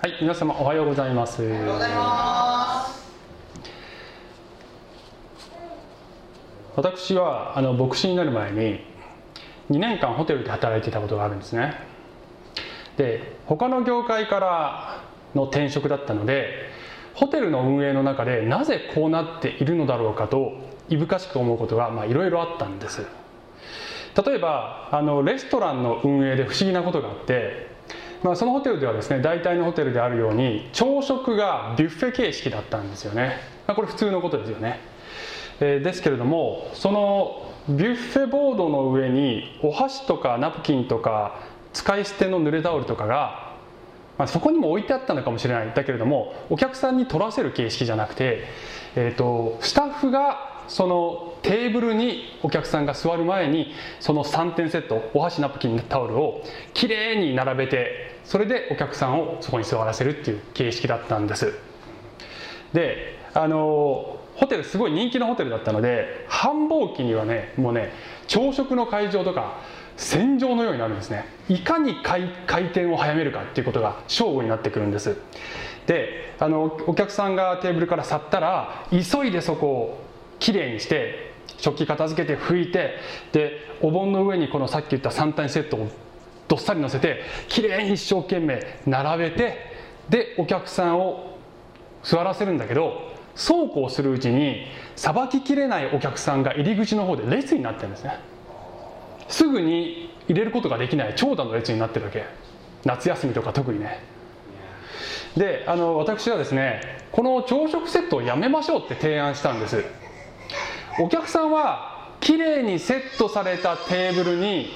はい、皆様おはようございます。おはようございます。私はあの牧師になる前に2年間ホテルで働いていたことがあるんですね。で、他の業界からの転職だったので、ホテルの運営の中でなぜこうなっているのだろうかといぶかしく思うことがまあいろいろあったんです。例えばあのレストランの運営で不思議なことがあって、まあ、そのホテルではですね大体のホテルであるように朝食がビュッフェ形式だったんですよね、まあ、これ普通のことですよね、えーですけれどもそのビュッフェボードの上にお箸とかナプキンとか使い捨ての濡れタオルとかが、まあ、そこにも置いてあったのかもしれない。だけれどもお客さんに取らせる形式じゃなくて、えー、とスタッフがそのテーブルにお客さんが座る前にその3点セットお箸ナプキンタオルをきれいに並べてそれでお客さんをそこに座らせるっていう形式だったんです。であのホテルすごい人気のホテルだったので繁忙期にはねもうね朝食の会場とか戦場のようになるんですね。いかに回回転を早めるかっていうことが勝負になってくるんです。であのお客さんがテーブルから去ったら急いでそこをきれいにして食器片付けて拭いてでお盆の上にこのさっき言った3体セットをどっさり乗せてきれいに一生懸命並べてでお客さんを座らせるんだけどそうこうするうちにさばききれないお客さんが入り口の方で列になってるんですね。すぐに入れることができない長蛇の列になってるわけ。夏休みとか特にね。であの私はですねこの朝食セットをやめましょうって提案したんです。お客さんはきれいにセットされたテーブルに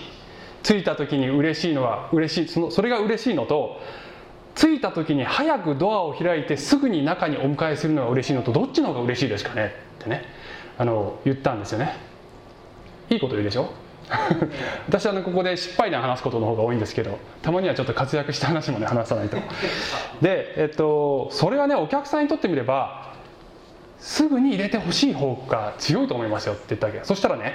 着いた時に嬉しいのは嬉しいそのそれが嬉しいのと着いた時に早くドアを開いてすぐに中にお迎えするのが嬉しいのとどっちの方が嬉しいですかね？ってねあの言ったんですよね。いいこと言うでしょ？私は、ね、ここで失敗談話すことの方が多いんですけどたまにはちょっと活躍した話もね話さないと。で、えっと、それはねお客さんにとってみればすぐに入れてほしい方が強いと思いますよって言ったわけ。そしたらね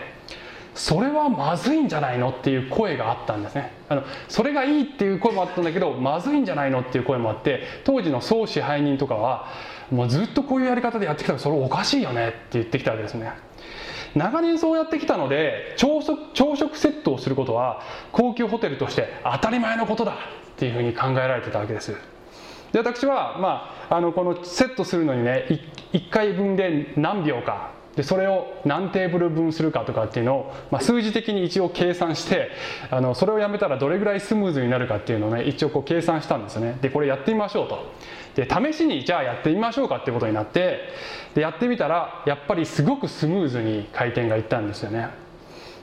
それはまずいんじゃないのっていう声があったんですね。あのそれがいいっていう声もあったんだけどまずいんじゃないのっていう声もあって当時の総支配人とかはもうずっとこういうやり方でやってきたらそれおかしいよねって言ってきたわけですね。長年そうやってきたので朝食朝食セットをすることは高級ホテルとして当たり前のことだっていうふうに考えられてたわけです。で私は、まあ、あのこのセットするのにね 1, 回分で何秒か。でそれを何テーブル分するかとかっていうのを、まあ、数字的に一応計算してあのそれをやめたらどれぐらいスムーズになるかっていうのをね一応こう計算したんですよね。でこれやってみましょうと。で試しにじゃあやってみましょうかってことになってでやってみたらやっぱりすごくスムーズに回転がいったんですよね。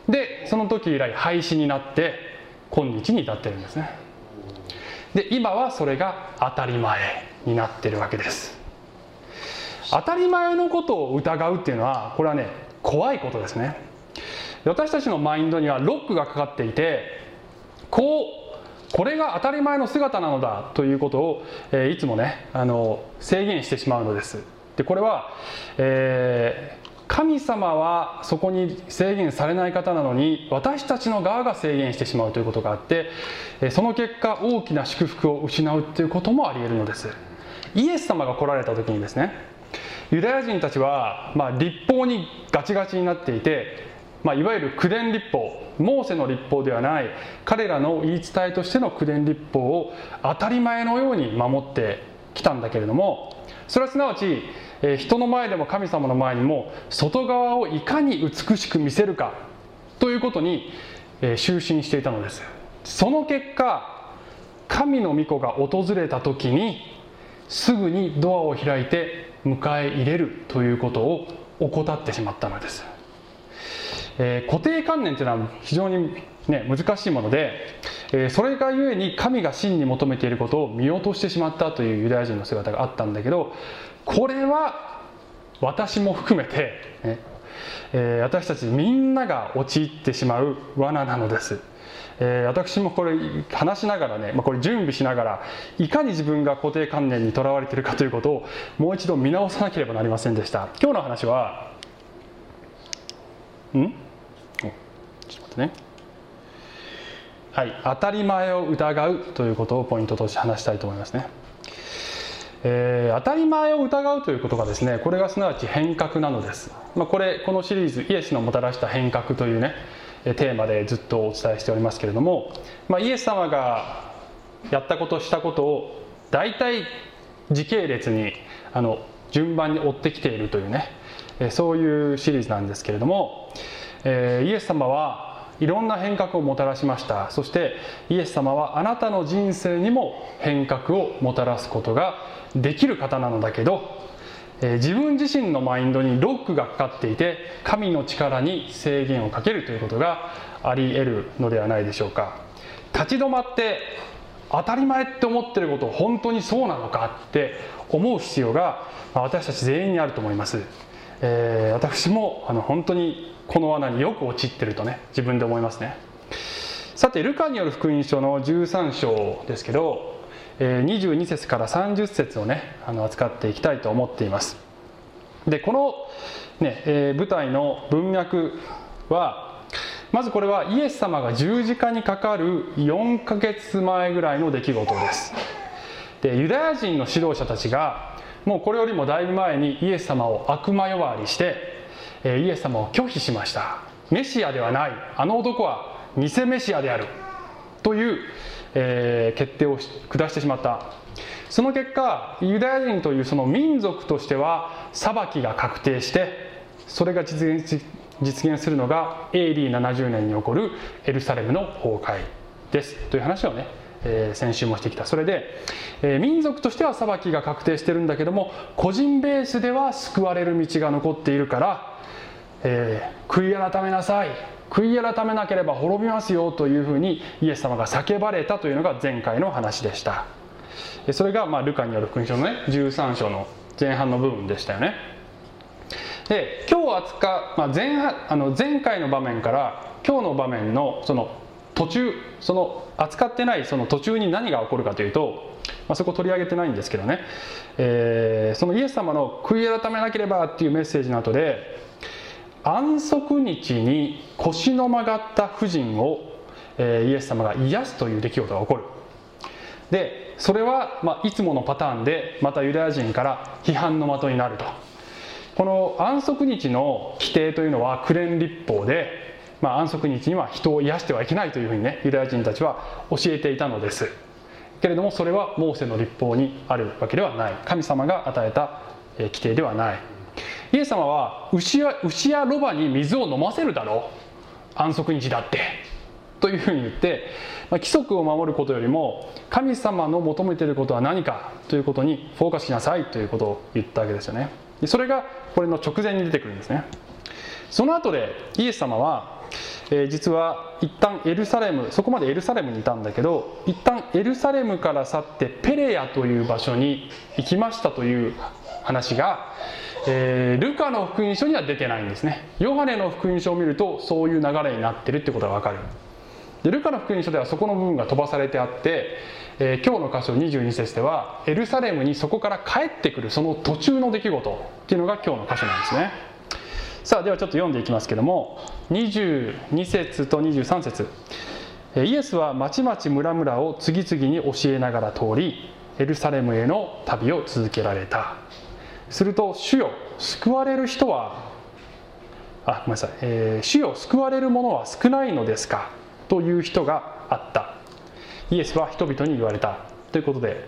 でその時以来廃止になって今日に至ってるんですね。で今はそれが当たり前になってるわけです。当たり前のことを疑うっていうのはこれはね怖いことですね。私たちのマインドにはロックがかかっていてこうこれが当たり前の姿なのだということを、えー、いつもねあの制限してしまうのです。でこれは、えー、神様はそこに制限されない方なのに私たちの側が制限してしまうということがあってその結果大きな祝福を失うということもありえるのです。イエス様が来られた時にですねユダヤ人たちは、まあ、立法にガチガチになっていて、まあ、いわゆる口伝立法モーセの立法ではない彼らの言い伝えとしての口伝立法を当たり前のように守ってきたんだけれどもそれはすなわち人の前でも神様の前にも外側をいかに美しく見せるかということに就寝していたのです。その結果神の御子が訪れた時にすぐにドアを開いて迎え入れるということを怠ってしまったのです、えー、固定観念というのは非常に、ね、難しいもので、えー、それがゆえに神が真に求めていることを見落としてしまったというユダヤ人の姿があったんだけどこれは私も含めて、ねえー、私たちみんなが陥ってしまう罠なのです。えー、私もこれ話しながらね、まあ、これ準備しながらいかに自分が固定観念にとらわれているかということをもう一度見直さなければなりませんでした。今日の話はん？ってね。はい当たり前を疑うということをポイントとして話したいと思いますね。えー、当たり前を疑うということがですねこれがすなわち変革なのです、まあ、これこのシリーズイエスのもたらした変革というねテーマでずっとお伝えしておりますけれども、まあ、イエス様がやったことしたことを大体時系列にあの順番に追ってきているというねそういうシリーズなんですけれども、えー、イエス様はいろんな変革をもたらしました。そしてイエス様はあなたの人生にも変革をもたらすことができる方なのだけど、え、自分自身のマインドにロックがかかっていて神の力に制限をかけるということがあり得るのではないでしょうか。立ち止まって当たり前って思ってること本当にそうなのかって思う必要が私たち全員にあると思います、えー、私もあの本当にこの罠によく陥ってるとね自分で思いますね。さてルカによる福音書の13章ですけどえ22節から30節をねあの扱っていきたいと思っています。でこの、ねえー、舞台の文脈はまずこれはイエス様が十字架にかかる4ヶ月前ぐらいの出来事です。でユダヤ人の指導者たちがもうこれよりもだいぶ前にイエス様を悪魔呼ばわりしてイエス様を拒否しました。メシアではない。あの男は偽メシアである。というえー、決定を下してしまった。その結果ユダヤ人というその民族としては裁きが確定してそれが実現実現するのが AD70 年に起こるエルサレムの崩壊です。という話をね、え、先週もしてきた。それで、え、民族としては裁きが確定してるんだけども個人ベースでは救われる道が残っているから、えー、悔い改めなさい悔い改めなければ滅びますよというふうにイエス様が叫ばれたというのが前回の話でした。それがまあルカによる福音書のね13章の前半の部分でしたよね。で今日扱う、まあ前、前あの前回の場面から今日の場面のその途中その扱ってないその途中に何が起こるかというと、まあ、そこ取り上げてないんですけどね、えー、そのイエス様の「悔い改めなければ」っていうメッセージの後で安息日に腰の曲がった婦人を、えー、イエス様が癒すという出来事が起こる。でそれは、まあ、いつものパターンでまたユダヤ人から批判の的になると。この安息日の規定というのはクレン立法で、まあ、安息日には人を癒してはいけないというふうにねユダヤ人たちは教えていたのです。けれどもそれはモーセの立法にあるわけではない。神様が与えた規定ではない。イエス様は牛や牛やロバに水を飲ませるだろう。安息日だって。というふうに言って、まあ、規則を守ることよりも神様の求めていることは何かということにフォーカスしなさい。ということを言ったわけですよね。それがこれの直前に出てくるんですね。その後でイエス様は、えー、実は一旦エルサレムそこまでエルサレムにいたんだけど一旦エルサレムから去ってペレアという場所に行きましたという話がえー、ルカの福音書には出てないんですね。ヨハネの福音書を見るとそういう流れになってるってことがわかる。でルカの福音書ではそこの部分が飛ばされてあって、えー、今日の箇所22節ではエルサレムにそこから帰ってくるその途中の出来事っていうのが今日の箇所なんですね。さあではちょっと読んでいきますけども22節と23節。イエスは町々村々を次々に教えながら通りエルサレムへの旅を続けられた。すると主よ救われる人はあごめんなさい、えー、主よ救われる者は少ないのですか？という人があった。イエスは人々に言われた。ということで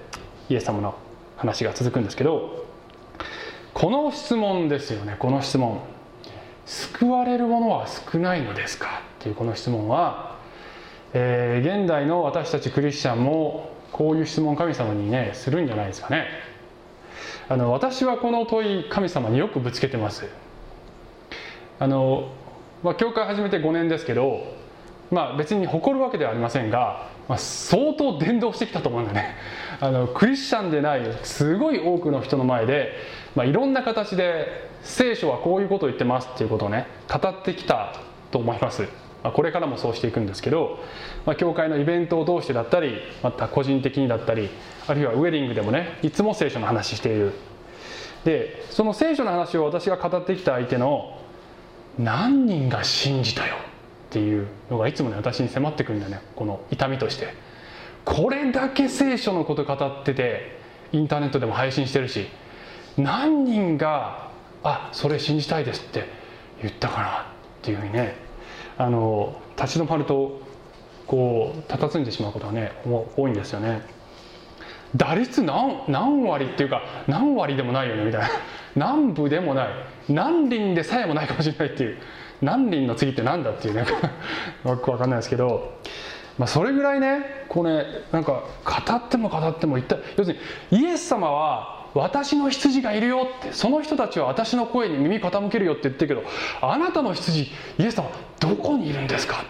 イエス様の話が続くんですけどこの質問ですよねこの質問。救われる者は少ないのですか？っていうこの質問は、えー、現代の私たちクリスチャンもこういう質問神様にねするんじゃないですかね。あの私はこの問い神様によくぶつけてます。あの、まあ、教会始めて5年ですけど、まあ、別に誇るわけではありませんが、まあ、相当伝道してきたと思うんだね。あのクリスチャンでないすごい多くの人の前で、まあ、いろんな形で聖書はこういうことを言ってますっていうことをね語ってきたと思います。ま、これからもそうしていくんですけど、まあ、教会のイベントを通してだったりまた個人的にだったりあるいはウェディングでもねいつも聖書の話している。でその聖書の話を私が語ってきた相手の何人が信じたよっていうのがいつもね私に迫ってくるんだよねこの痛みとして。これだけ聖書のこと語っててインターネットでも配信してるし何人が「あそれ信じたいです」って言ったかなっていうふうにねあの立ち止まるとこう佇んでしまうことがね多いんですよね。打率何何割っていうか何割でもないよねみたいな。何部でもない。何輪でさえもないかもしれないっていう。何輪の次って何だっていうね。よく分かんないですけど、まあ、それぐらいねこうねなんか語っても語っても一体要するにイエス様は私の羊がいるよってその人たちは私の声に耳傾けるよって言ってるけどあなたの羊イエス様どこにいるんですか？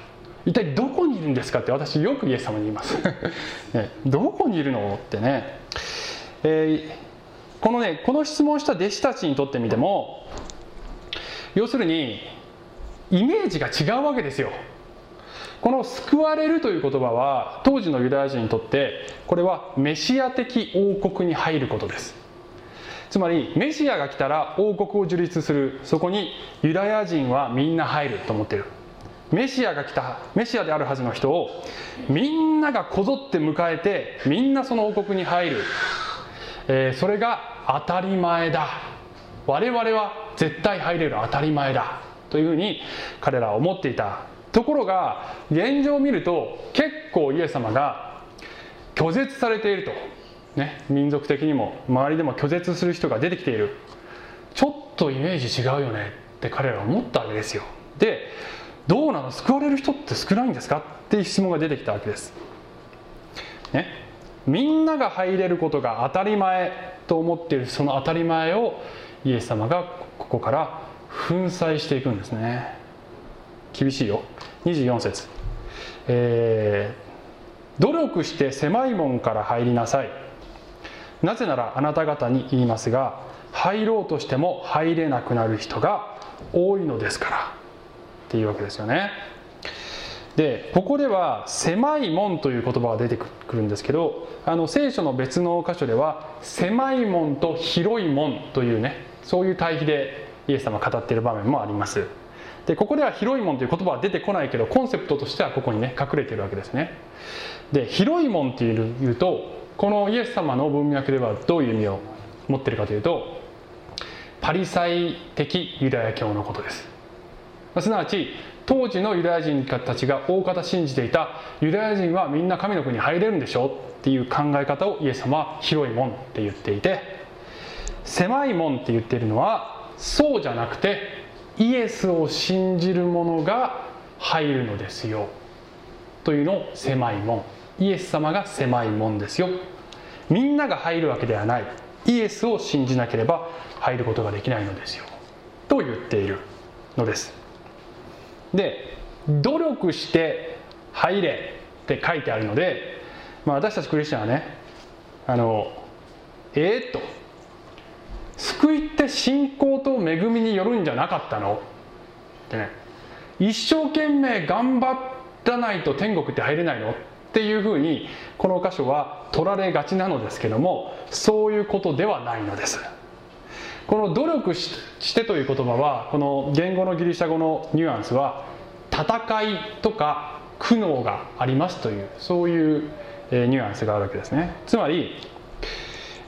一体どこにいるんですかって私よくイエス様に言います、ね、どこにいるのってね、えー、このねこの質問した弟子たちにとってみても要するにイメージが違うわけですよ。この救われるという言葉は当時のユダヤ人にとってこれはメシア的王国に入ることです。つまりメシアが来たら王国を樹立する。そこにユダヤ人はみんな入ると思ってる。メシアが来たメシアであるはずの人をみんながこぞって迎えてみんなその王国に入る、えー、それが当たり前だ。我々は絶対入れる当たり前だ。というふうに彼らは思っていた。ところが現状を見ると結構イエス様が拒絶されていると、ね、民族的にも周りでも拒絶する人が出てきているちょっとイメージ違うよねって彼らは思ったわけですよでどうなの？救われる人って少ないんですか？っていう質問が出てきたわけです。ね、みんなが入れることが当たり前と思っているその当たり前をイエス様がここから粉砕していくんですね。厳しいよ。24節、えー、努力して狭い門から入りなさい。なぜならあなた方に言いますが入ろうとしても入れなくなる人が多いのですから。っていうわけですよね。でここでは「狭い門」という言葉が出てくるんですけどあの聖書の別の箇所では「狭い門」と「広い門」というねそういう対比でイエス様語っている場面もあります。でここでは「広い門」という言葉は出てこないけどコンセプトとしてはここにね隠れているわけですね。で「広い門」っていうとこのイエス様の文脈ではどういう意味を持っているかというとパリサイ的ユダヤ教のことです。すなわち当時のユダヤ人たちが大方信じていたユダヤ人はみんな神の国に入れるんでしょっていう考え方をイエス様は広い門って言っていて狭い門って言っているのはそうじゃなくてイエスを信じる者が入るのですよというのを狭い門イエス様が狭い門ですよ。みんなが入るわけではない。イエスを信じなければ入ることができないのですよ。と言っているのです。で努力して入れって書いてあるので、まあ、私たちクリスチャンはねあのえー、っと救いって信仰と恵みによるんじゃなかったの？ってね。一生懸命頑張らないと天国って入れないの？っていうふうにこの箇所は取られがちなのですけどもそういうことではないのです。この努力してという言葉はこの言語のギリシャ語のニュアンスは戦いとか苦悩がありますというそういうニュアンスがあるわけですね。つまり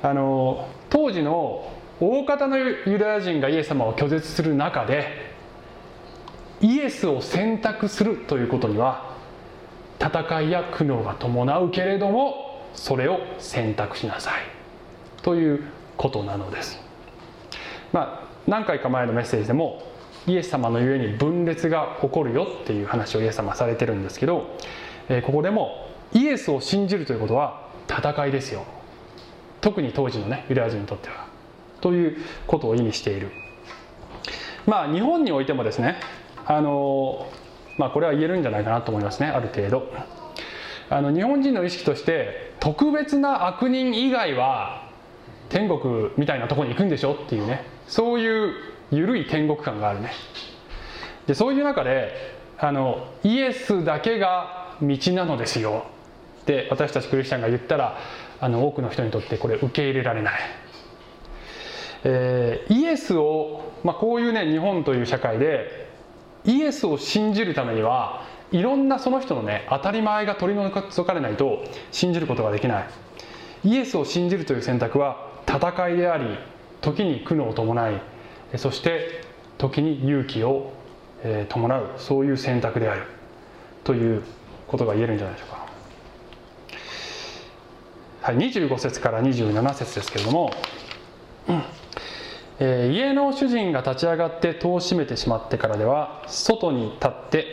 あの当時の大方のユダヤ人がイエス様を拒絶する中でイエスを選択するということには戦いや苦悩が伴うけれどもそれを選択しなさい。ということなのです。まあ、何回か前のメッセージでもイエス様のゆえに分裂が起こるよっていう話をイエス様はされてるんですけど、え、ここでもイエスを信じるということは戦いですよ。特に当時のねユダヤ人にとっては。ということを意味している。まあ日本においてもですねあのまあこれは言えるんじゃないかなと思いますねある程度。あの日本人の意識として特別な悪人以外は天国みたいなとこに行くんでしょっていうね。そういう緩い天国感があるね。でそういう中であのイエスだけが道なのですよ。って私たちクリスチャンが言ったらあの多くの人にとってこれ受け入れられない、えー、イエスを、まあ、こういうね日本という社会でイエスを信じるためにはいろんなその人のね当たり前が取り除かれないと信じることができないイエスを信じるという選択は戦いであり時に苦悩を伴いそして時に勇気を伴うそういう選択であるということが言えるんじゃないでしょうか。はい、25節から27節ですけれども、うんえー、家の主人が立ち上がって戸を閉めてしまってからでは外に立って、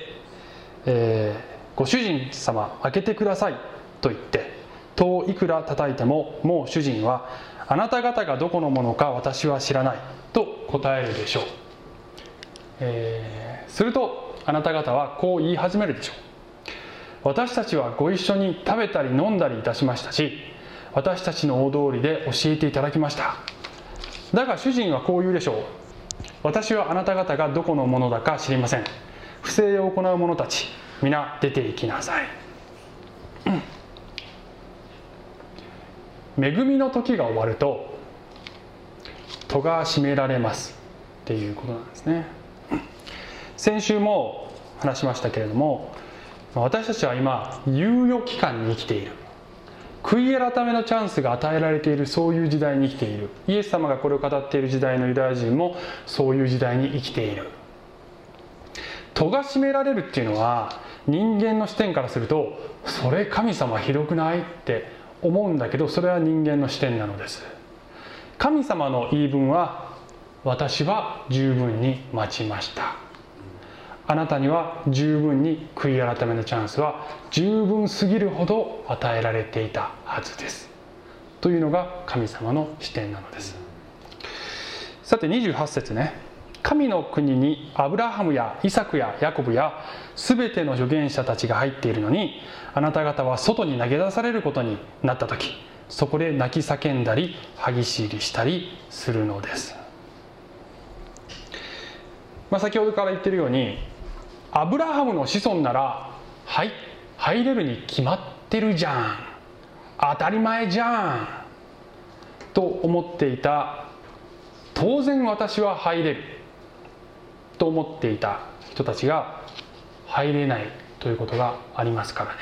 えー、ご主人様開けてくださいと言って戸をいくら叩いてももう主人はあなた方がどこのものか私は知らないと答えるでしょう、えー、するとあなた方はこう言い始めるでしょう。私たちはご一緒に食べたり飲んだりいたしましたし私たちの大通りで教えていただきました。だが主人はこう言うでしょう。私はあなた方がどこのものだか知りません。不正を行う者たち皆出て行きなさい、恵みの時が終わると戸が閉められます。っていうことなんですね。先週も話しましたけれども私たちは今猶予期間に生きている。悔い改めのチャンスが与えられているそういう時代に生きている。イエス様がこれを語っている時代のユダヤ人もそういう時代に生きている。戸が閉められるっていうのは人間の視点からするとそれ神様ひどくないって思うんだけどそれは人間の視点なのです。神様の言い分は私は十分に待ちました。あなたには十分に悔い改めのチャンスは十分すぎるほど与えられていたはずです。というのが神様の視点なのです。さて28節ね。神の国にアブラハムやイサクやヤコブや全ての預言者たちが入っているのにあなた方は外に投げ出されることになった時そこで泣き叫んだり歯ぎしりしたりするのです、まあ、先ほどから言ってるようにアブラハムの子孫ならはい入れるに決まってるじゃん。当たり前じゃん。と思っていた。当然私は入れる。と思っていた。人たちが入れないということがありますからね。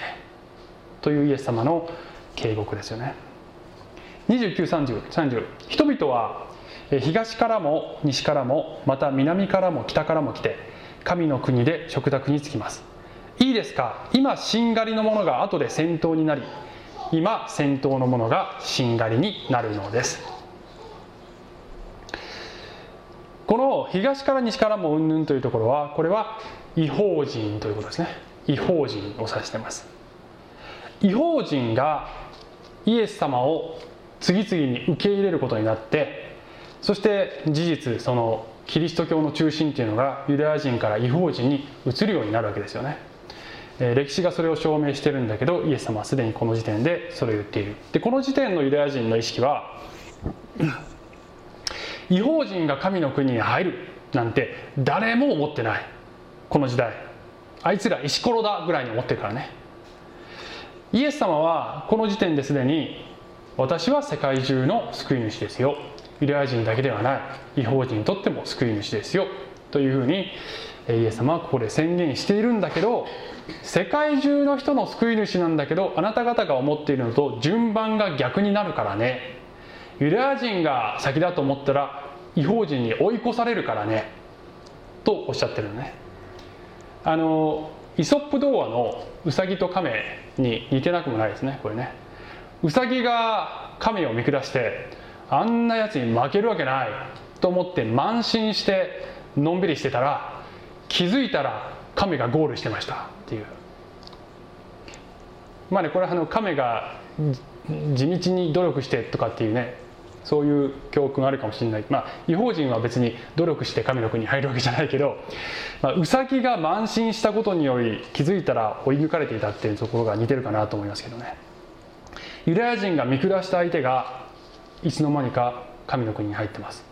というイエス様の警告ですよね。2930人々は東からも西からもまた南からも北からも来て神の国で食卓につきます。いいですか？今しんがりのものが後で戦闘になり今戦闘のものがしんがりになるのです。この東から西からもうんぬんというところはこれは違法人ということですね。違法人を指しています。違法人がイエス様を次々に受け入れることになってそして事実そのキリスト教の中心っていうのがユダヤ人から違法人に移るようになるわけですよね、え歴史がそれを証明してるんだけどイエス様はすでにこの時点でそれを言っている。でこの時点のユダヤ人の意識は 違法人が神の国に入るなんて誰も思ってない。この時代。あいつら石ころだぐらいに思ってるからね。イエス様はこの時点ですでに私は世界中の救い主ですよ。ユダヤ人だけではない違法人にとっても救い主ですよ。というふうにイエス様はここで宣言しているんだけど世界中の人の救い主なんだけどあなた方が思っているのと順番が逆になるからね。ユダヤ人が先だと思ったら違法人に追い越されるからね。とおっしゃってるのね。あのイソップ童話のウサギと亀に似てなくもないですねこれね。ウサギが亀を見下してあんなやつに負けるわけないと思って慢心してのんびりしてたら気づいたら亀がゴールしてましたっていう。まあねこれはあの亀が地道に努力してとかっていうねそういう教訓あるかもしれない。まあ違法人は別に努力して神の国に入るわけじゃないけど、まあ、ウサギが慢心したことにより気づいたら追い抜かれていたっていうところが似てるかなと思いますけどね。ユダヤ人が見下した相手がいつの間にか神の国に入ってます。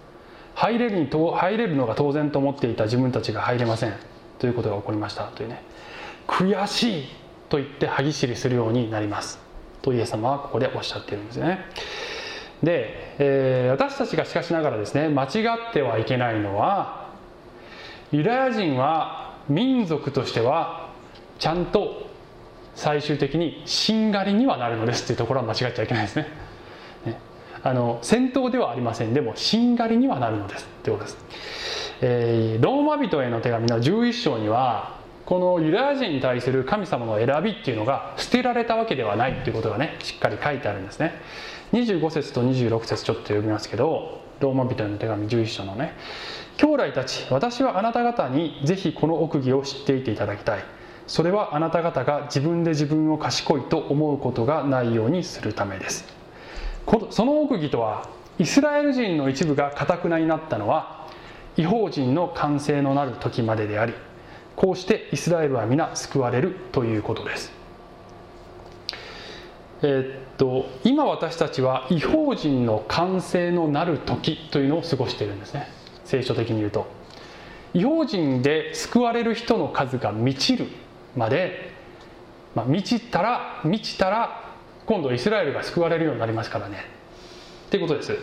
入れるに入れるのが当然と思っていた自分たちが入れません。ということが起こりましたというね。悔しいと言って歯ぎしりするようになります。とイエス様はここでおっしゃっているんですよね。で、えー、私たちがしかしながらですね間違ってはいけないのはユダヤ人は民族としてはちゃんと最終的にしんがりにはなるのですっていうところは間違っちゃいけないですね。あの戦闘ではありません。でもしんがりにはなるのです。ということです、えー、ローマ人への手紙の11章にはこのユダヤ人に対する神様の選びっていうのが捨てられたわけではないっていうことがねしっかり書いてあるんですね。25節と26節ちょっと読みますけどローマ人への手紙11章のね。兄弟たち私はあなた方にぜひこの奥義を知っていていただきたい。それはあなた方が自分で自分を賢いと思うことがないようにするためです。その奥義とはイスラエル人の一部がかたくなになったのは違法人の完成のなる時まででありこうしてイスラエルは皆救われるということです。えー、っと今私たちは違法人の完成のなる時というのを過ごしているんですね。聖書的に言うと。違法人で救われる人の数が満ちるまで、まあ、満ちたら満ちたら今度イスラエルが救われるようになりますからね。っていうことです。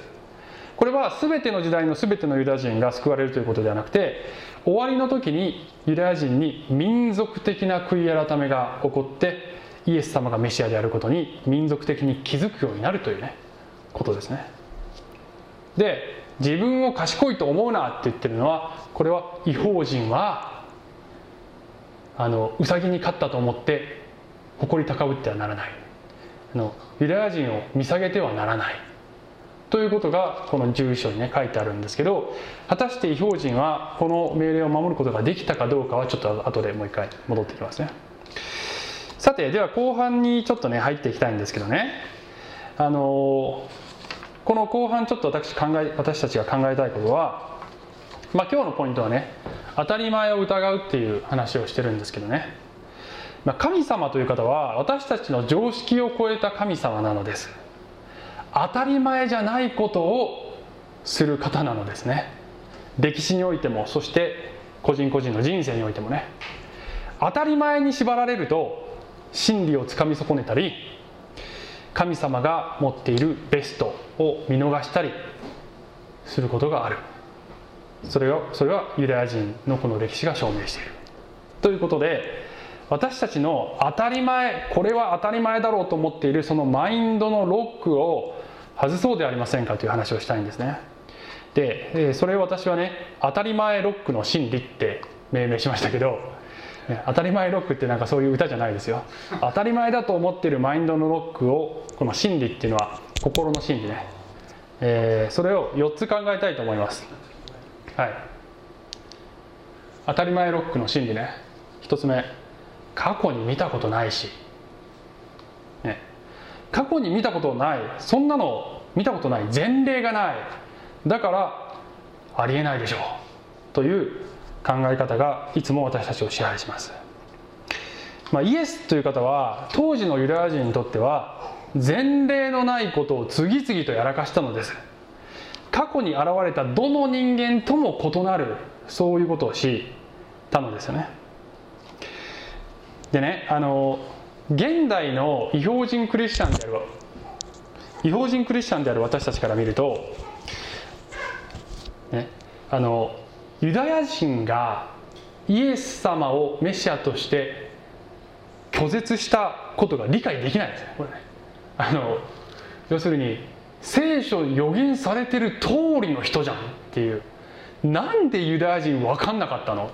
これは全ての時代の全てのユダヤ人が救われるということではなくて終わりの時にユダヤ人に民族的な悔い改めが起こってイエス様がメシアであることに民族的に気づくようになるというねことですね。で自分を賢いと思うなって言ってるのはこれは違法人はあのウサギに勝ったと思って誇り高ぶってはならない。あのユダヤ人を見下げてはならない。ということがこの11章にね書いてあるんですけど果たして違法人はこの命令を守ることができたかどうかはちょっと後でもう一回戻ってきますね。さてでは後半にちょっとね入っていきたいんですけどね。あのこの後半ちょっと私考え私たちが考えたいことはまあ今日のポイントはね当たり前を疑うっていう話をしてるんですけどね。まあ、神様という方は私たちの常識を超えた神様なのです。当たり前じゃないことをする方なのですね。歴史においてもそして個人個人の人生においてもね。当たり前に縛られると真理をつかみ損ねたり神様が持っているベストを見逃したりすることがある。それはそれはユダヤ人のこの歴史が証明している。ということで私たちの当たり前これは当たり前だろうと思っているそのマインドのロックを外そうではありませんかという話をしたいんですね。でそれを私はね当たり前ロックの真理って命名しましたけど当たり前ロックってなんかそういう歌じゃないですよ。当たり前だと思っているマインドのロックをこの真理っていうのは心の真理ね、えー、それを4つ考えたいと思います。はい。当たり前ロックの真理ね。1つ目。過去に見たことないし、ね、過去に見たことない。そんなの見たことない。前例がない。だからありえないでしょう。という考え方がいつも私たちを支配します、まあ、イエスという方は当時のユダヤ人にとっては前例のないことを次々とやらかしたのです。過去に現れたどの人間とも異なるそういうことをしたのですよね。でねあの現代の違法人クリスチャンである違法人クリスチャンである私たちから見ると、ね、あのユダヤ人がイエス様をメシアとして拒絶したことが理解できないんですねこれね。あの要するに聖書に予言されてる通りの人じゃんっていう。なんでユダヤ人分かんなかったの？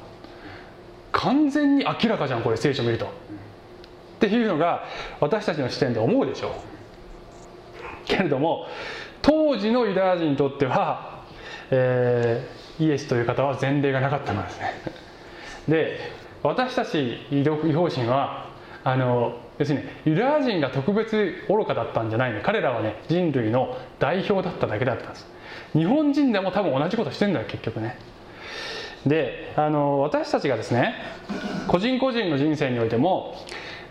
完全に明らかじゃんこれ聖書見ると。っていうのが私たちの視点で思うでしょう。けれども当時のユダヤ人にとっては、えー、イエスという方は前例がなかったのですね。で私たち違法人はあの要するにユダヤ人が特別愚かだったんじゃないの彼らはね人類の代表だっただけだったんです日本人でも多分同じことしてんだよ結局ねであの私たちがですね個人個人の人生においても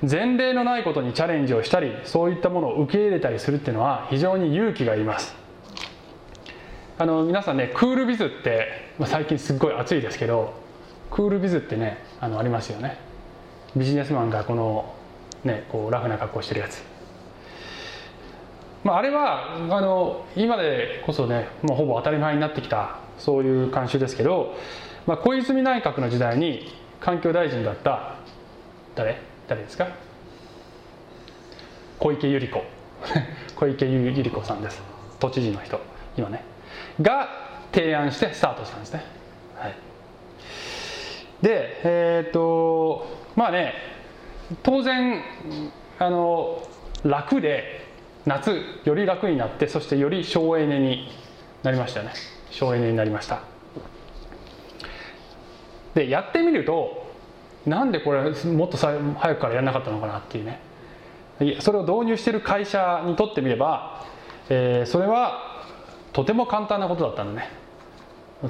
前例のないことにチャレンジをしたりそういったものを受け入れたりするっていうのは非常に勇気がいります。あの皆さんねクールビズって、まあ、最近すっごい暑いですけどクールビズってねあのありますよね。ビジネスマンがこのねこうラフな格好してるやつ。まあ、あれはあの今でこそねもうほぼ当たり前になってきたそういう慣習ですけどまあ、小泉内閣の時代に環境大臣だった誰？誰ですか？小池百合子。小池百合子さんです。都知事の人。今ね。が提案してスタートしたんですね、はい、でえっ、とまあね当然あの楽で夏より楽になってそしてより省エネになりましたよね。省エネになりました。でやってみるとなんでこれもっと早くからやらなかったのかなっていうね。それを導入している会社にとってみれば、えー、それはとても簡単なことだったんだね。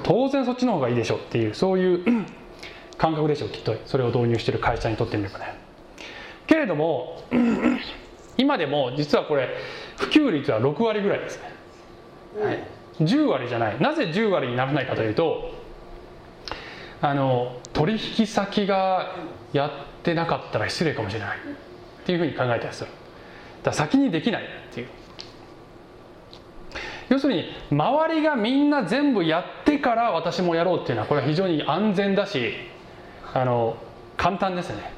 当然そっちの方がいいでしょっていうそういう 感覚でしょうきっと。それを導入している会社にとってみればね。けれども 今でも実はこれ普及率は6割ぐらいですね、はい、10割じゃない。なぜ10割にならないかというとあの取引先がやってなかったら失礼かもしれないっていうふうに考えたりするだ先にできないっていう。要するに周りがみんな全部やってから私もやろうっていうのはこれは非常に安全だしあの簡単ですね。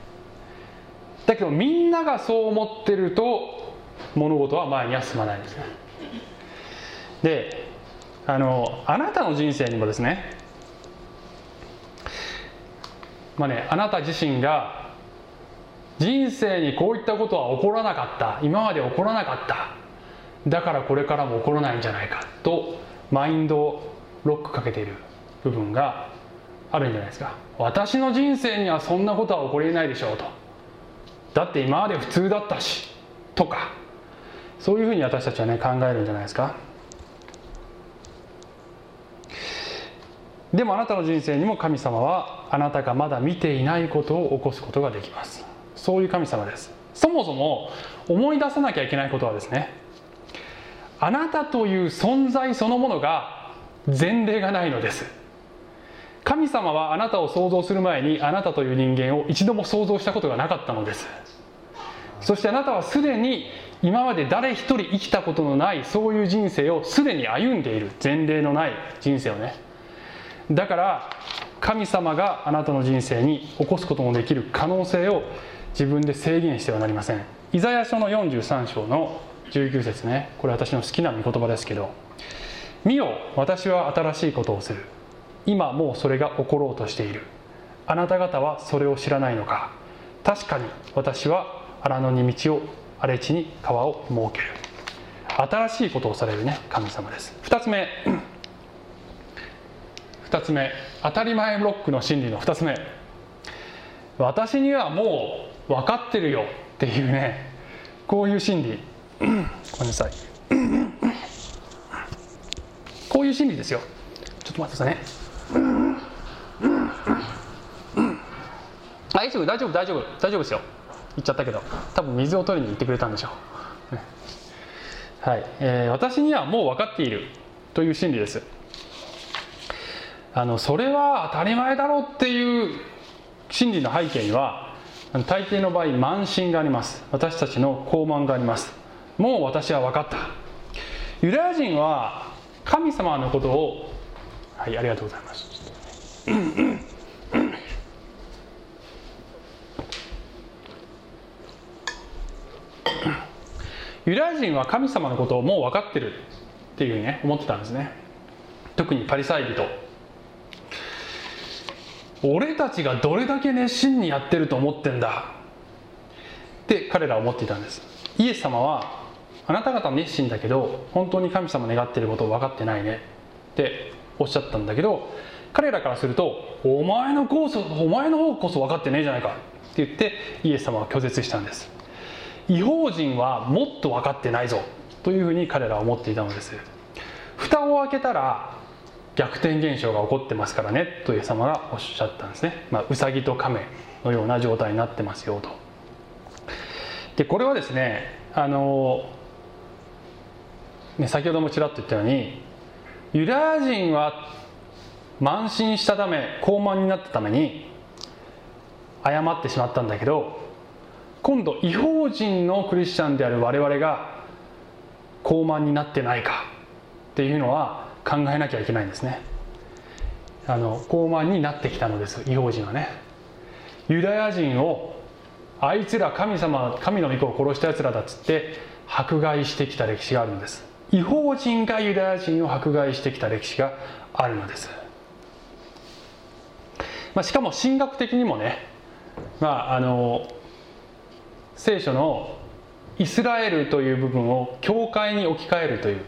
だけどみんながそう思ってると物事は前には進まないんですね。であのあなたの人生にもですねまあねあなた自身が人生にこういったことは起こらなかった。今まで起こらなかった。だからこれからも起こらないんじゃないか。とマインドロックかけている部分があるんじゃないですか。私の人生にはそんなことは起こりえないでしょうと。だって今まで普通だったし。とか。そういうふうに私たちはね考えるんじゃないですか。でもあなたの人生にも神様はあなたがまだ見ていないことを起こすことができます。そういう神様です。そもそも思い出さなきゃいけないことはですねあなたという存在そのものが前例がないのです。神様はあなたを想像する前にあなたという人間を一度も想像したことがなかったのです。そしてあなたはすでに今まで誰一人生きたことのないそういう人生をすでに歩んでいる。前例のない人生をねだから神様があなたの人生に起こすことのできる可能性を自分で制限してはなりません。イザヤ書の43章の19節ね。これ私の好きな御言葉ですけど「見よ私は新しいことをする。今もうそれが起ころうとしている。あなた方はそれを知らないのか。確かに私は荒野に道を荒れ地に川を設ける。新しいことをされるね神様です。2つ目。2つ目当たり前ブロックの真理の2つ目。私にはもう分かってるよっていうねこういう心理。ごめんなさい。こういう心理ですよ。ちょっと待ってくださいね。大丈夫大丈夫大丈夫大丈夫ですよ。言っちゃったけど多分水を取りに行ってくれたんでしょう。はい、えー、私にはもう分かっているという心理です。あのそれは当たり前だろうっていう心理の背景には大抵の場合慢心があります。私たちの傲慢があります。もう私は分かった。ユダヤ人は神様のことをはいありがとうございます。ユダヤ人は神様のことをもう分かってるっていうふうにね思ってたんですね。特にパリサイ人。俺たちがどれだけ熱心にやってると思ってんだ。って彼らは思っていたんです。イエス様はあなた方熱心だけど本当に神様願ってることを分かってないね。っておっしゃったんだけど彼らからするとお前のこそお前の方こそ分かってねえじゃないか。って言ってイエス様は拒絶したんです。違法人はもっと分かってないぞ。というふうに彼らは思っていたのです。蓋を開けたら逆転現象が起こってますからねとイエス様がおっしゃったんですね、まあ、ウサギと亀のような状態になってますよと。でこれはですねあのね先ほどもちらっと言ったようにユダヤ人は慢心したため高慢になったために謝ってしまったんだけど今度違法人のクリスチャンである我々が高慢になってないかっていうのは考えなきゃいけないんですね。あの高慢になってきたのです違法人はね。ユダヤ人をあいつら神様神の御子を殺したやつらだっつって迫害してきた歴史があるんです。違法人がユダヤ人を迫害してきた歴史があるのです、まあ、しかも神学的にもね、まあ、あの聖書のイスラエルという部分を教会に置き換えるという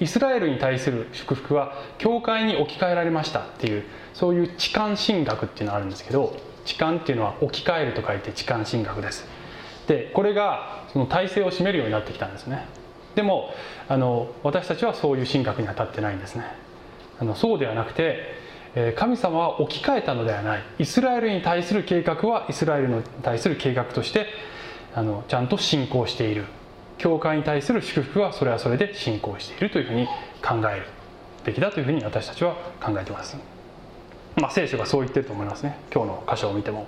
イスラエルに対する祝福は教会に置き換えられましたっていうそういう痴漢神学っていうのがあるんですけど痴漢っていうのは置き換えると書いて痴漢神学です。でこれがその体制を占めるようになってきたんですね。でもあの私たちはそういう神学には立ってないんですね。あのそうではなくて神様は置き換えたのではない。イスラエルに対する計画はイスラエルに対する計画としてあのちゃんと進行している。教会に対する祝福はそれはそれで進行しているというふうに考えるべきだというふうに私たちは考えてます。まあ、聖書がそう言ってると思いますね。今日の箇所を見ても。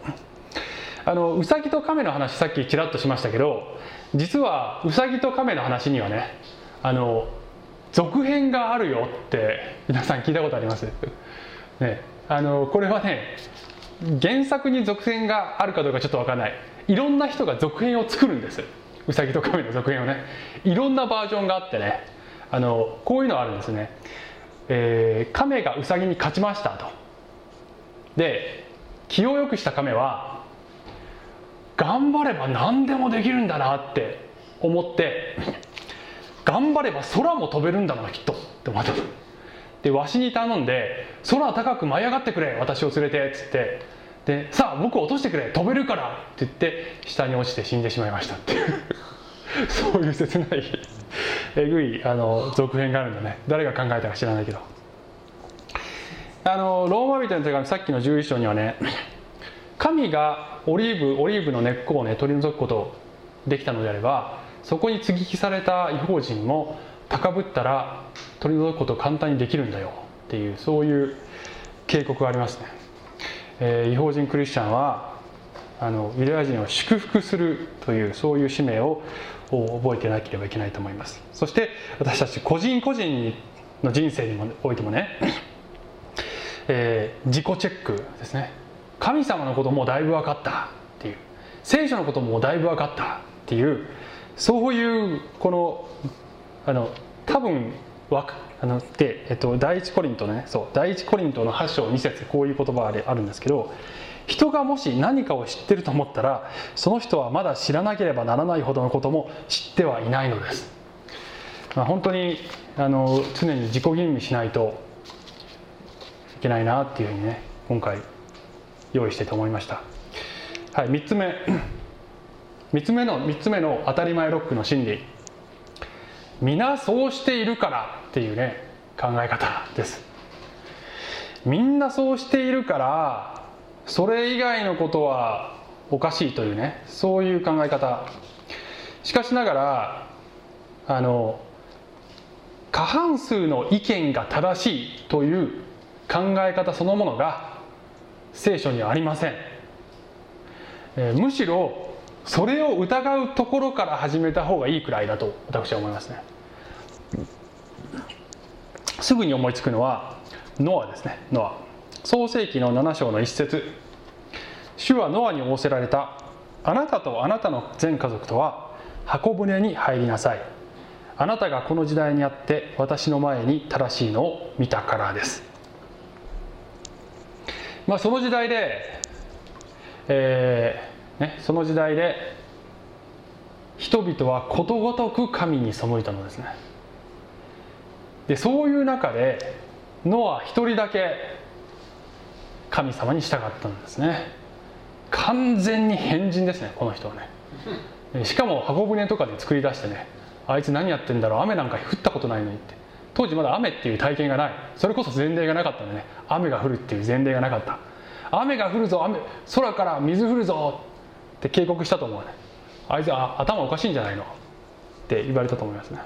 あのウサギと亀の話さっきちらっとしましたけど実はウサギと亀の話にはねあの続編があるよって皆さん聞いたことあります？ね。あのこれはね原作に続編があるかどうかちょっと分かんない。いろんな人が続編を作るんです。うさぎと亀の続編をねいろんなバージョンがあってねあのこういうのあるんですね、えー、亀がうさぎに勝ちましたと。で気をよくした亀は頑張れば何でもできるんだなって思って頑張れば空も飛べるんだなきっと。って思ったでわしに頼んで空高く舞い上がってくれ私を連れてっつってでさあ僕を落としてくれ飛べるからって言って下に落ちて死んでしまいましたっていう。そういう切ないえぐいあの続編があるんだね。誰が考えたか知らないけど。あのローマ人の手紙さっきの11章にはね神がオリーブオリーブの根っこをね取り除くことできたのであればそこに接ぎ木された違法人も高ぶったら取り除くこと簡単にできるんだよっていうそういう警告がありますね、えー、違法人クリスチャンはあのユダヤ人を祝福するというそういう使命を覚えてなければいけないと思います。そして私たち個人個人の人生においてもね、えー、自己チェックですね。神様のこともだいぶ分かったっていう。聖書のこともだいぶ分かったっていうそういうこのあの多分わあので、えっと、第一コリントねそう第一コリントの8章2節こういう言葉あるんですけど人がもし何かを知ってると思ったらその人はまだ知らなければならないほどのことも知ってはいないのです、まあ、本当にあの常に自己吟味しないといけないなっていうふうにね今回用意してと思いました。はい3つ目。3つ目の3つ目の当たり前ロックの真理。皆そうしているから。っていうね考え方です。みんなそうしているからそれ以外のことはおかしいというねそういう考え方。しかしながらあの過半数の意見が正しいという考え方そのものが聖書にはありません、えー、むしろそれを疑うところから始めた方がいいくらいだと私は思いますね。すぐに思いつくのはノアですね。ノア。創世紀の7章の一節。主はノアに仰せられた。あなたとあなたの全家族とは箱舟に入りなさい。あなたがこの時代にあって私の前に正しいのを見たからです。まあその時代で、えーね、その時代で人々はことごとく神に背いたのですね。でそういう中でノア一人だけ神様に従ったんですね。完全に変人ですねこの人はね。しかも箱舟とかで作り出してねあいつ何やってんだろう雨なんか降ったことないのにって。当時まだ雨っていう体験がない。それこそ前例がなかったんでね雨が降るっていう前例がなかった。雨が降るぞ雨空から水降るぞって警告したと思うね。あいつあ頭おかしいんじゃないのって言われたと思いますね。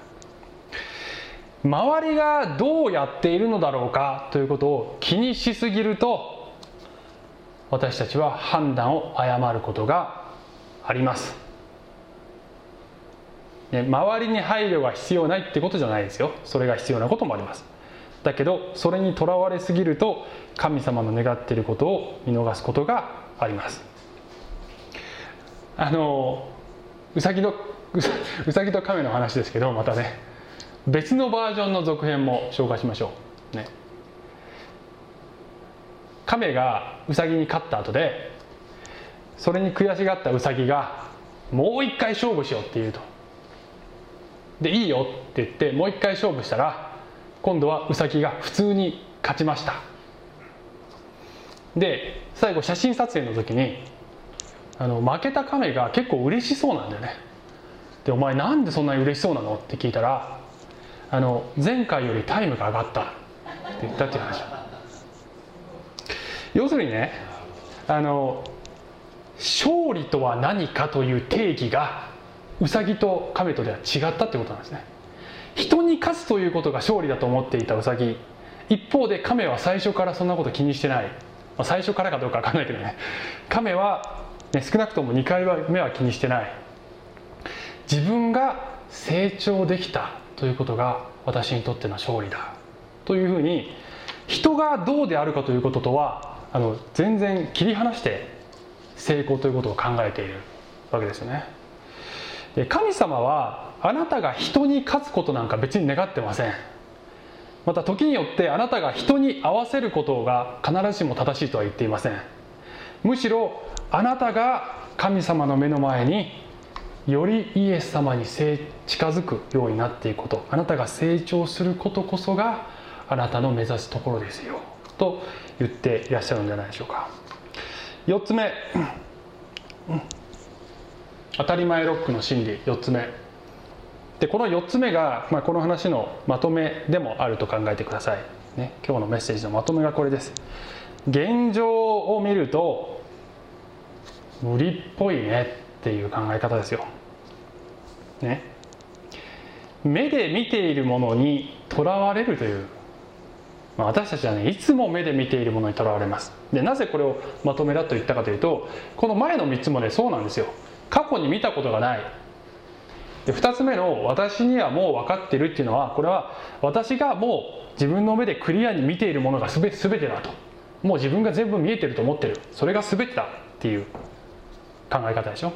周りがどうやっているのだろうかということを気にしすぎると私たちは判断を誤ることがあります、ね、周りに配慮が必要ないってことじゃないですよ。それが必要なこともあります。だけどそれにとらわれすぎると神様の願っていることを見逃すことがあります。あのうさぎのうさぎと亀の話ですけどまたね。別のバージョンの続編も紹介しましょう。ね。亀がウサギに勝った後でそれに悔しがったウサギがもう一回勝負しようって言うと。でいいよって言ってもう一回勝負したら今度はウサギが普通に勝ちました。で最後写真撮影の時にあの負けた亀が結構嬉しそうなんだよね。で「お前なんでそんなに嬉しそうなの?」って聞いたらあの前回よりタイムが上がった。って言ったっていう話。要するにねあの勝利とは何かという定義がウサギとカメとでは違ったってことなんですね。人に勝つということが勝利だと思っていたウサギ。一方でカメは最初からそんなこと気にしてない、まあ、最初からかどうか分かんないけどね。カメは、ね、少なくとも2回目は気にしてない。自分が成長できた。ということが私にとっての勝利だ。というふうに人がどうであるかということとはあの全然切り離して成功ということを考えているわけですよね。で神様はあなたが人に勝つことなんか別に願ってません。また時によってあなたが人に合わせることが必ずしも正しいとは言っていません。むしろあなたが神様の目の前によりイエス様に近づくようになっていくこと。あなたが成長することこそがあなたの目指すところですよ。と言っていらっしゃるんじゃないでしょうか。4つ目、当たり前ロックの真理。4つ目。でこの4つ目が、まあ、この話のまとめでもあると考えてください、ね、今日のメッセージのまとめがこれです。現状を見ると無理っぽいね。っていう考え方ですよ。ね。目で見ているものにとらわれるという、まあ、私たちはねいつも目で見ているものにとらわれます。でなぜこれをまとめだと言ったかというとこの前の3つもねそうなんですよ。過去に見たことがない。で2つ目の私にはもう分かってるっていうのはこれは私がもう自分の目でクリアに見ているものが全全てだと。もう自分が全部見えてると思ってる。それが全てだっていう考え方でしょ。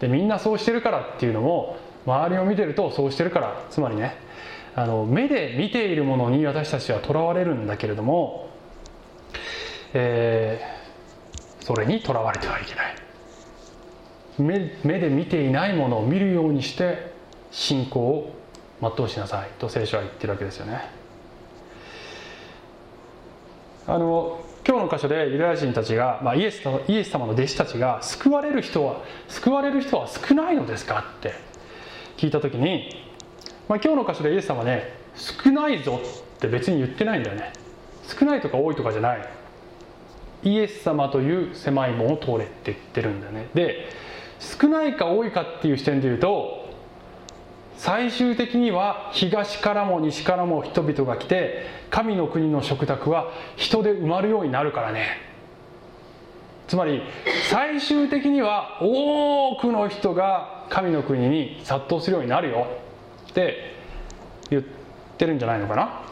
でみんなそうしてるからっていうのも周りを見てるとそうしてるから。つまりねあの目で見ているものに私たちはとらわれるんだけれども、えー、それにとらわれてはいけない。目目で見ていないものを見るようにして信仰を全うしなさいと聖書は言ってるわけですよね。あの今日の箇所でユダヤ人たちが、まあ、イエスイエス様の弟子たちが救われる人は救われる人は少ないのですかって聞いた時に、まあ、今日の箇所でイエス様はね少ないぞって別に言ってないんだよね。少ないとか多いとかじゃない。イエス様という狭い門を通れって言ってるんだよね。で少ないか多いかっていう視点で言うと最終的には東からも西からも人々が来て神の国の食卓は人で埋まるようになるからね。つまり最終的には多くの人が神の国に殺到するようになるよ。って言ってるんじゃないのかな。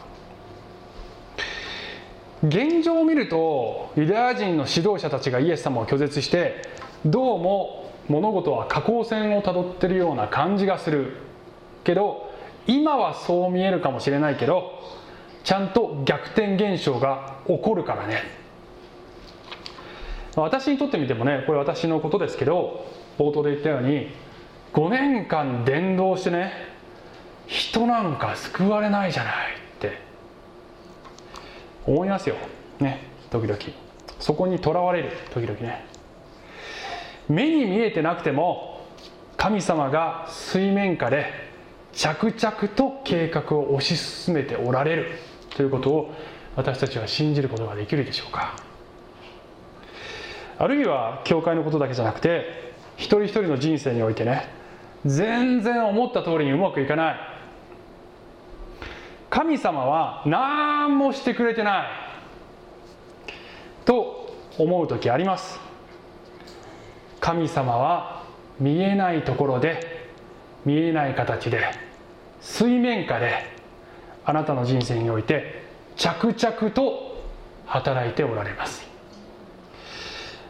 現状を見るとユダヤ人の指導者たちがイエス様を拒絶してどうも物事は下降線をたどってるような感じがする。けど今はそう見えるかもしれないけどちゃんと逆転現象が起こるからね。私にとってみてもねこれ私のことですけど冒頭で言ったように5年間伝道してね人なんか救われないじゃないって思いますよ。ね時々。そこにとらわれる時々ね。目に見えてなくても神様が水面下で着々と計画を推し進めておられる。ということを私たちは信じることができるでしょうか。あるいは教会のことだけじゃなくて一人一人の人生においてね全然思った通りにうまくいかない。神様は何もしてくれてない。と思う時あります。神様は見えないところで見えない形で水面下であなたの人生において着々と働いておられます。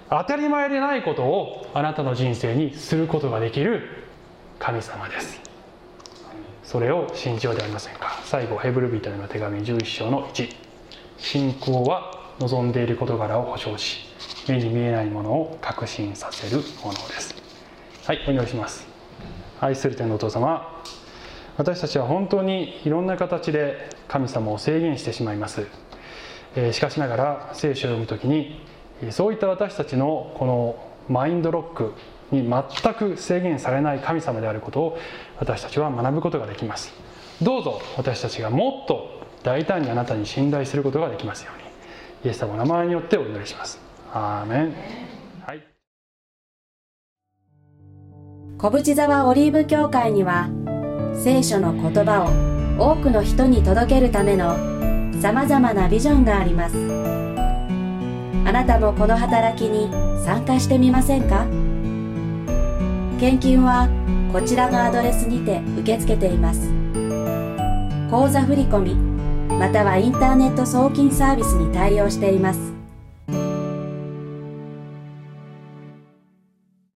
当たり前でないことをあなたの人生にすることができる神様です。それを信じようではありませんか。最後ヘブル人への手紙11章の1信仰は望んでいる事柄を保証し目に見えないものを確信させるものです。はいお祈りします。愛する天のお父様私たちは本当にいろんな形で神様を制限してしまいます、えしかしながら聖書を読む時にそういった私たちのこのマインドロックに全く制限されない神様であることを私たちは学ぶことができます。どうぞ私たちがもっと大胆にあなたに信頼することができますように。イエス様の名前によってお祈りします。アーメン、はい、小淵沢オリーブ教会には聖書の言葉を多くの人に届けるためのさまざまなビジョンがあります。あなたもこの働きに参加してみませんか？献金はこちらのアドレスにて受け付けています。口座振込またはインターネット送金サービスに対応しています。